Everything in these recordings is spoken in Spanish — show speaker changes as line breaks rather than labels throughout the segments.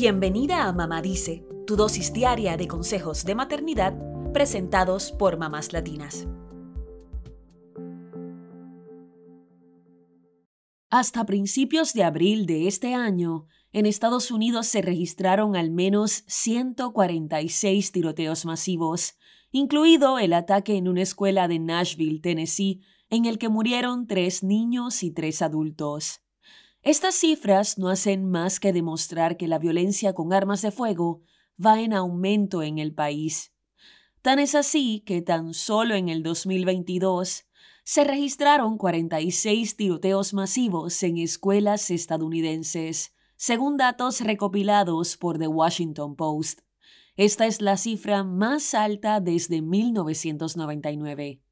Bienvenida a Mamá Dice, tu dosis diaria de consejos de maternidad presentados por mamás latinas. Hasta principios de abril de este año, en Estados Unidos se registraron al menos 146 tiroteos masivos, incluido el ataque en una escuela de Nashville, Tennessee, en el que murieron tres niños y tres adultos. Estas cifras no hacen más que demostrar que la violencia con armas de fuego va en aumento en el país. Tan es así que tan solo en el 2022 se registraron 46 tiroteos masivos en escuelas estadounidenses, según datos recopilados por The Washington Post. Esta es la cifra más alta desde 1999.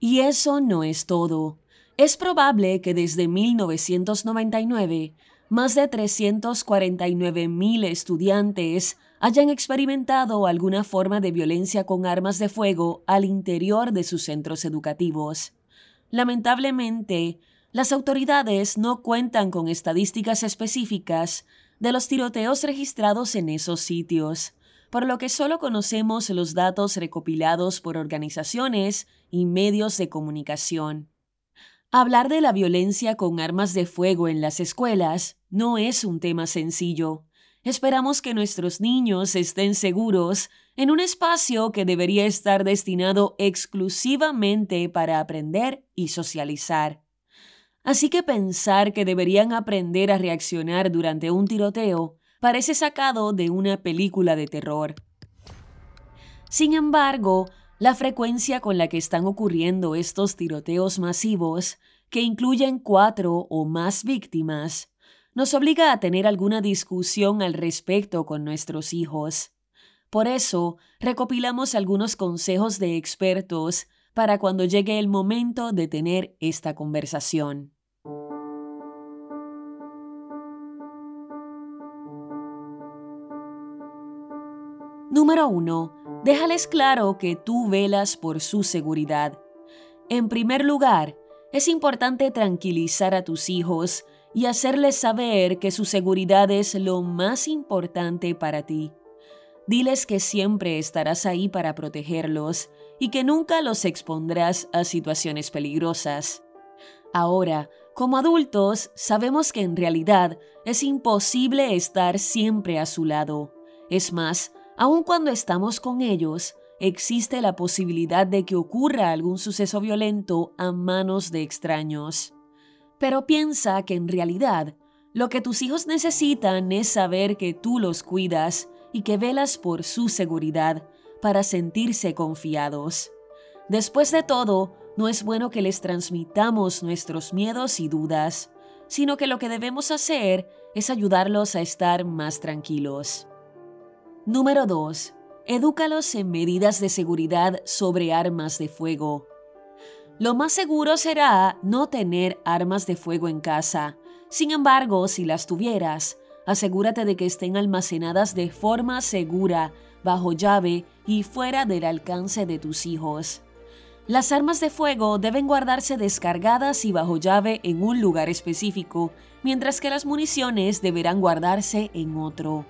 Y eso no es todo. Es probable que desde 1999 más de 349.000 estudiantes hayan experimentado alguna forma de violencia con armas de fuego al interior de sus centros educativos. Lamentablemente, las autoridades no cuentan con estadísticas específicas de los tiroteos registrados en esos sitios, por lo que solo conocemos los datos recopilados por organizaciones y medios de comunicación. Hablar de la violencia con armas de fuego en las escuelas no es un tema sencillo. Esperamos que nuestros niños estén seguros en un espacio que debería estar destinado exclusivamente para aprender y socializar. Así que pensar que deberían aprender a reaccionar durante un tiroteo parece sacado de una película de terror. Sin embargo, la frecuencia con la que están ocurriendo estos tiroteos masivos, que incluyen cuatro o más víctimas, nos obliga a tener alguna discusión al respecto con nuestros hijos. Por eso, recopilamos algunos consejos de expertos para cuando llegue el momento de tener esta conversación. Número 1 déjales claro que tú velas por su seguridad. En primer lugar, es importante tranquilizar a tus hijos y hacerles saber que su seguridad es lo más importante para ti. Diles que siempre estarás ahí para protegerlos y que nunca los expondrás a situaciones peligrosas. Ahora, como adultos, sabemos que en realidad es imposible estar siempre a su lado. Es más, Aun cuando estamos con ellos, existe la posibilidad de que ocurra algún suceso violento a manos de extraños. Pero piensa que en realidad lo que tus hijos necesitan es saber que tú los cuidas y que velas por su seguridad para sentirse confiados. Después de todo, no es bueno que les transmitamos nuestros miedos y dudas, sino que lo que debemos hacer es ayudarlos a estar más tranquilos. Número 2. Edúcalos en medidas de seguridad sobre armas de fuego. Lo más seguro será no tener armas de fuego en casa. Sin embargo, si las tuvieras, asegúrate de que estén almacenadas de forma segura, bajo llave y fuera del alcance de tus hijos. Las armas de fuego deben guardarse descargadas y bajo llave en un lugar específico, mientras que las municiones deberán guardarse en otro.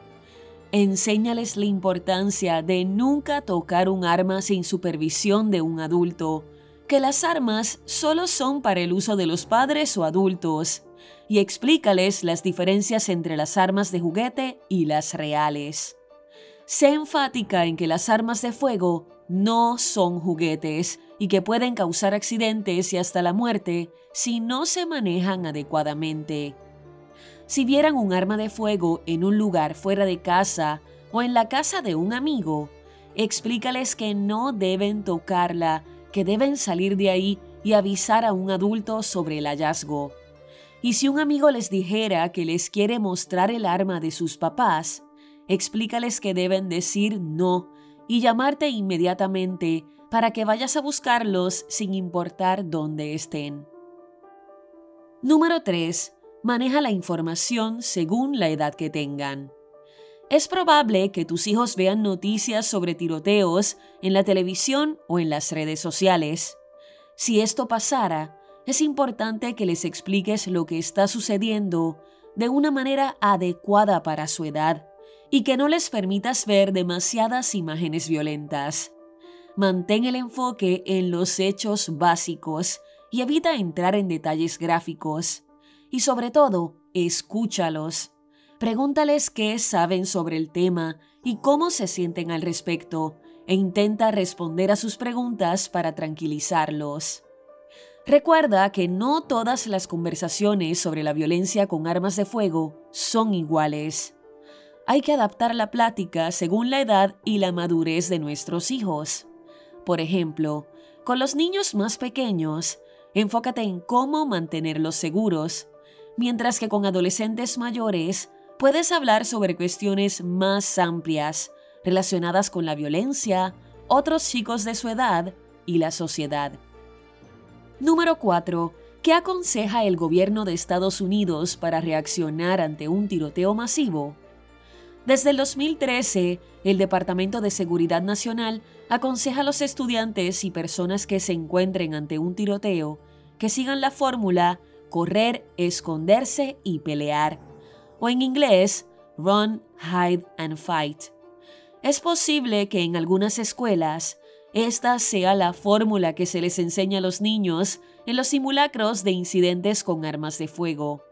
Enséñales la importancia de nunca tocar un arma sin supervisión de un adulto, que las armas solo son para el uso de los padres o adultos, y explícales las diferencias entre las armas de juguete y las reales. Sé enfática en que las armas de fuego no son juguetes y que pueden causar accidentes y hasta la muerte si no se manejan adecuadamente. Si vieran un arma de fuego en un lugar fuera de casa o en la casa de un amigo, explícales que no deben tocarla, que deben salir de ahí y avisar a un adulto sobre el hallazgo. Y si un amigo les dijera que les quiere mostrar el arma de sus papás, explícales que deben decir no y llamarte inmediatamente para que vayas a buscarlos sin importar dónde estén. Número 3 maneja la información según la edad que tengan. Es probable que tus hijos vean noticias sobre tiroteos en la televisión o en las redes sociales. Si esto pasara, es importante que les expliques lo que está sucediendo de una manera adecuada para su edad y que no les permitas ver demasiadas imágenes violentas. Mantén el enfoque en los hechos básicos y evita entrar en detalles gráficos. Y sobre todo, escúchalos. Pregúntales qué saben sobre el tema y cómo se sienten al respecto, e intenta responder a sus preguntas para tranquilizarlos. Recuerda que no todas las conversaciones sobre la violencia con armas de fuego son iguales. Hay que adaptar la plática según la edad y la madurez de nuestros hijos. Por ejemplo, con los niños más pequeños, enfócate en cómo mantenerlos seguros, mientras que con adolescentes mayores puedes hablar sobre cuestiones más amplias relacionadas con la violencia, otros chicos de su edad y la sociedad. Número 4. ¿Qué aconseja el gobierno de Estados Unidos para reaccionar ante un tiroteo masivo? Desde el 2013, el Departamento de Seguridad Nacional aconseja a los estudiantes y personas que se encuentren ante un tiroteo que sigan la fórmula correr, esconderse y pelear, o en inglés, run, hide and fight. Es posible que en algunas escuelas esta sea la fórmula que se les enseña a los niños en los simulacros de incidentes con armas de fuego.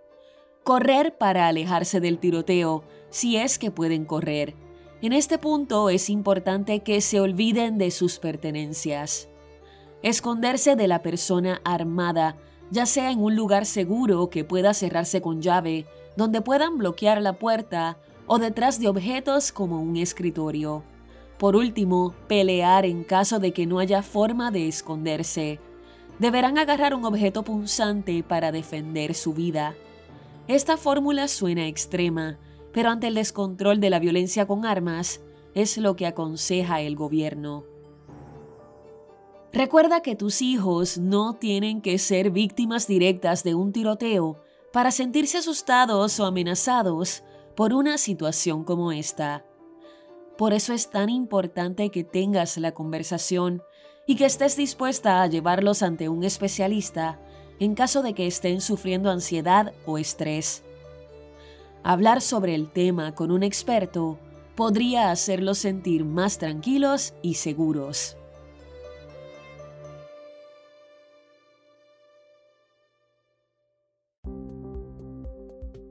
Correr para alejarse del tiroteo, si es que pueden correr. En este punto es importante que se olviden de sus pertenencias. Esconderse de la persona armada, ya sea en un lugar seguro que pueda cerrarse con llave, donde puedan bloquear la puerta o detrás de objetos como un escritorio. Por último, pelear en caso de que no haya forma de esconderse. Deberán agarrar un objeto punzante para defender su vida. Esta fórmula suena extrema, pero ante el descontrol de la violencia con armas, es lo que aconseja el gobierno. Recuerda que tus hijos no tienen que ser víctimas directas de un tiroteo para sentirse asustados o amenazados por una situación como esta. Por eso es tan importante que tengas la conversación y que estés dispuesta a llevarlos ante un especialista en caso de que estén sufriendo ansiedad o estrés. Hablar sobre el tema con un experto podría hacerlos sentir más tranquilos y seguros.